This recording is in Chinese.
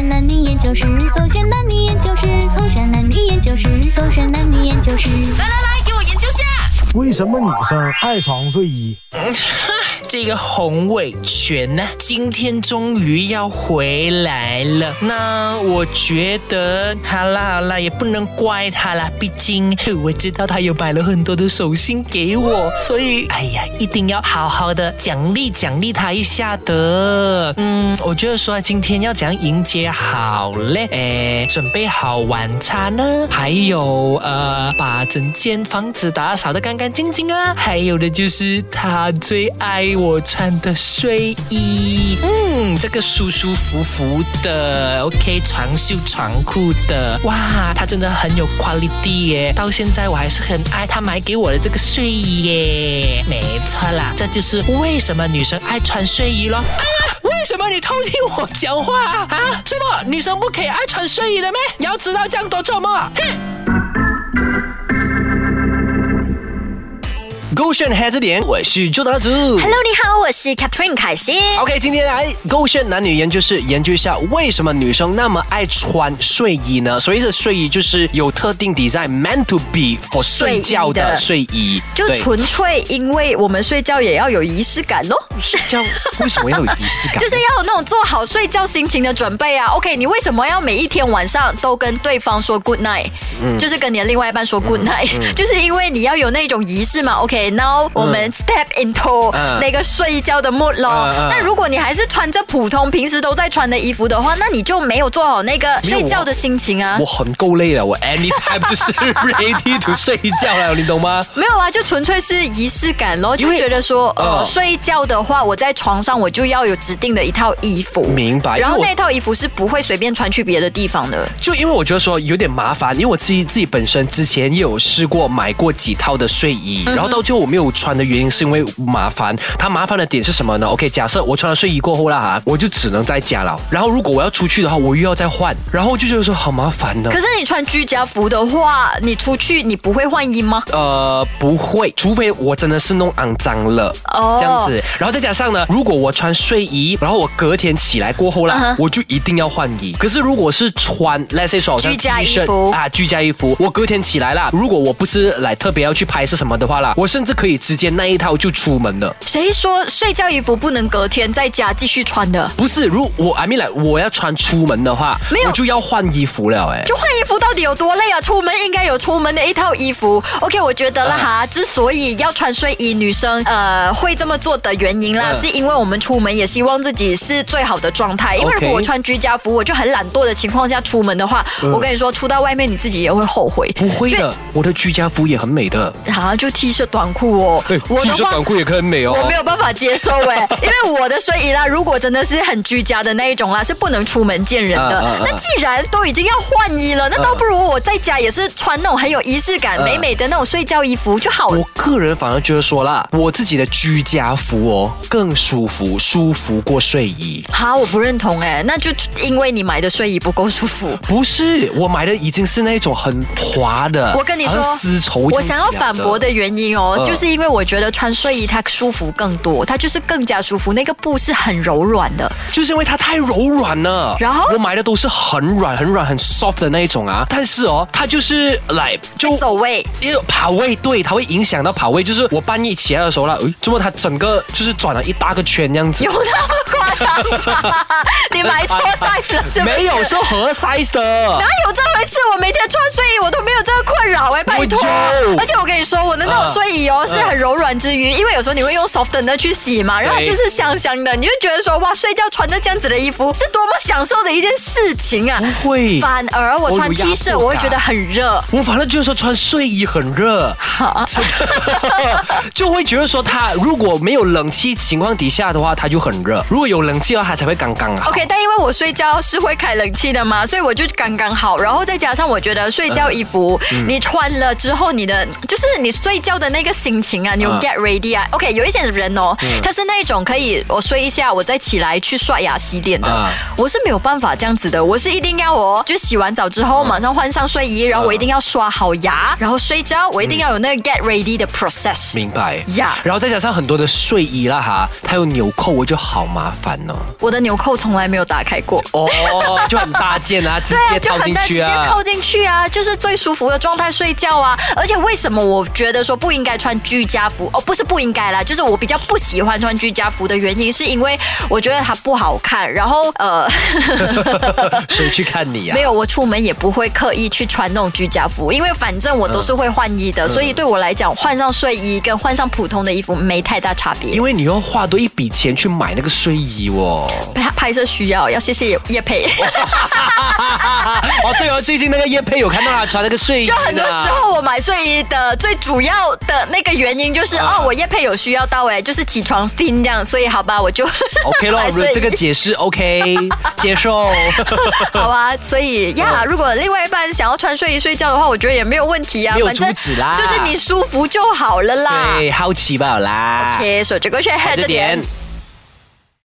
山男女研究室，狗选男女研究室，狗选男女研究室，狗选男女研究室。来来来，给我研究下。为什么女生爱穿睡衣？这个洪伟全呢，今天终于要回来了。那我觉得，好啦好啦，也不能怪他啦，毕竟我知道他有买了很多的手信给我，所以哎呀，一定要好好的奖励奖励他一下的。嗯，我就说今天要怎样迎接好嘞？哎，准备好晚餐呢，还有呃，把整间房子打扫的干干净净啊，还有的就是他最爱我穿的睡衣，嗯，这个舒舒服服的，OK，长袖长裤的，哇，他真的很有 quality 耶，到现在我还是很爱他买给我的这个睡衣耶，没错啦，这就是为什么女生爱穿睡衣咯。哎呀，为什么你偷听我讲话啊？啊，什么女生不可以爱穿睡衣的咩？你要知道这样多做么？哼！勾选黑着点，我是朱大祖。Hello，你好，我是 Catherine 凯欣。OK，今天来勾选男女研究室研究一下，为什么女生那么爱穿睡衣呢？所谓的睡衣就是有特定 design，meant to be for 睡觉的睡衣。就纯粹因为我们睡觉也要有仪式感咯，睡觉为什么要有仪式感？就是要有那种做好睡觉心情的准备啊。OK，你为什么要每一天晚上都跟对方说 good night？、就是跟你的另外一半说 good night，、就是因为你要有那种仪式嘛。OK，now、我们 step into 嗯那个睡觉的 mood 咯。那如果你还是穿着普通平时都在穿的衣服的话，那你就没有做好那个睡觉的心情啊我。很够累了，我 anytime 就是 ready to 睡觉了，你懂吗？没有啊，就纯粹是仪式感咯，就觉得说，呃，呃睡觉的话，我在床上我就要有指定的一套衣服，明白然后那套衣服是不会随便穿去别的地方的。就因为我觉得说有点麻烦，因为我自己自己本身之前也有试过买过几套的睡衣，然后到最后我没有穿的原因是因为麻烦。它麻烦的点是什么呢？OK，假设我穿了睡衣过后啦哈，我就只能在家了。然后如果我要出去的话，我又要再换，然后就觉得说好麻烦呢可。是你穿居家服的话，你出去你不会换衣吗？呃，不会，除非我真的是弄肮脏了，哦这样子。然后再加上呢，如果我穿睡衣，然后我隔天起来过后啦我就一定要换衣。可是如果是穿，let's say 说居家衣服啊，居家衣服，我隔天起来啦，如果我不是来特别要去拍摄什么的话啦，我甚至可以直接那一套就出门了。谁说睡觉衣服不能隔天在家继续穿的？不是，如我 I mean 来，我要穿出门的话，没有我就要换衣服了，哎。就换衣服到底有多累啊？出门应该有出门的一套衣服。OK，我觉得啦哈，之所以要穿睡衣，女生呃会这么做的原因啦，嗯是因为我们出门也希望自己是最好的状态。因为如果我穿居家服，我就很懒惰的情况下出门的话，我跟你说，出到外面你自己也会后悔。不会的，我的居家服也很美的。就，啊，就 T 恤短裤哦，我 T 的话短裤也可以很美哦。我没有办法接受哎，因为我的睡衣啦，如果真的是很居家的那一种啦，是不能出门见人的。那既然都已经要换衣了，那倒不如我在家也是穿那种很有仪式感、嗯美美的那种睡觉衣服就好了我。个人反而觉得说啦，我自己的居家服哦更舒服，舒服过睡衣。好，我不认同哎，那就因为你买的睡衣不够舒服。不是，我买的已经是那种很滑的，我跟你说丝绸我想要反驳的原因哦，嗯就是因为我觉得穿睡衣它舒服更多，它就是更加舒服，那个布是很柔软的。就是因为它太柔软了。然后我买的都是很软、很软、很 soft 的那一种啊，但是哦，它就是来就走位，因为跑位，对，它会影响到跑位。就是我半夜起来的时候啦，诶，怎么它整个就是转了一大个圈这样子有？那么 你买错 size 了是不是？没有，是合 size 的哪。有这回事？我每天穿睡衣，我都没有这个困扰哎、拜托。而且我跟你说，我的那种睡衣哦、是很柔软之余，因为有时候你会用 softener 去洗嘛，然后就是香香的，你就觉得说哇，睡觉穿着这样子的衣服是多么享受的一件事情啊！不会反而我穿 T 恤，我会觉得很热。我反正就是说穿睡衣很热，就会觉得说它如果没有冷气情况底下的话，它就很热；如果有冷气的话，它才会刚刚好。OK，但因为我睡觉是会开冷气的嘛，所以我就刚刚好。然后再加上我觉得睡觉衣服、你穿了之后，你的就是你睡觉的那个心情啊，你有嗯 get ready 啊。OK，有一些人哦，他是那种可以我睡一下，我再起来去刷牙洗脸的。啊我是没有办法这样子的，我是一定要我就洗完澡之后马上换上睡衣，然后我一定要刷好牙，然后睡觉，我一定要有那个 get ready 的 process。明白呀然后再加上很多的睡衣啦哈，它有纽扣，我就好麻烦哦。我的纽扣从来没有打开过。哦，就很大件啊，直 对啊，接套就很大，直接。套进去啊，就是最舒服的状态睡觉啊。而且为什么我觉得说不应该穿居家服？哦，不是不应该啦，就是我比较不喜欢穿居家服的原因，是因为我觉得它不好看。然后呃，谁去看你呀、啊没有，我出门也不会刻意去穿那种居家服，因为反正我都是会换衣嗯的，所以对我来讲，换上睡衣跟换上普通的衣服没太大差别因。为你要花多一笔钱去买那个睡衣哦。拍拍摄需要，要谢谢叶佩。哦，对哦，最近那个叶佩有看到他穿那个睡衣就很多时候我买睡衣的最主要的那个原因就是、啊哦，我叶佩有需要到哎，就是起床新这样，所以好吧，我就 OK 咯买睡衣，这个解释 OK，接受。好啊。所以呀，如果另外一半想要穿睡衣睡觉的话，我觉得也没有问题啊，反正就是你舒服就好了啦。对，好奇吧啦。OK，所以这个是在这这点点。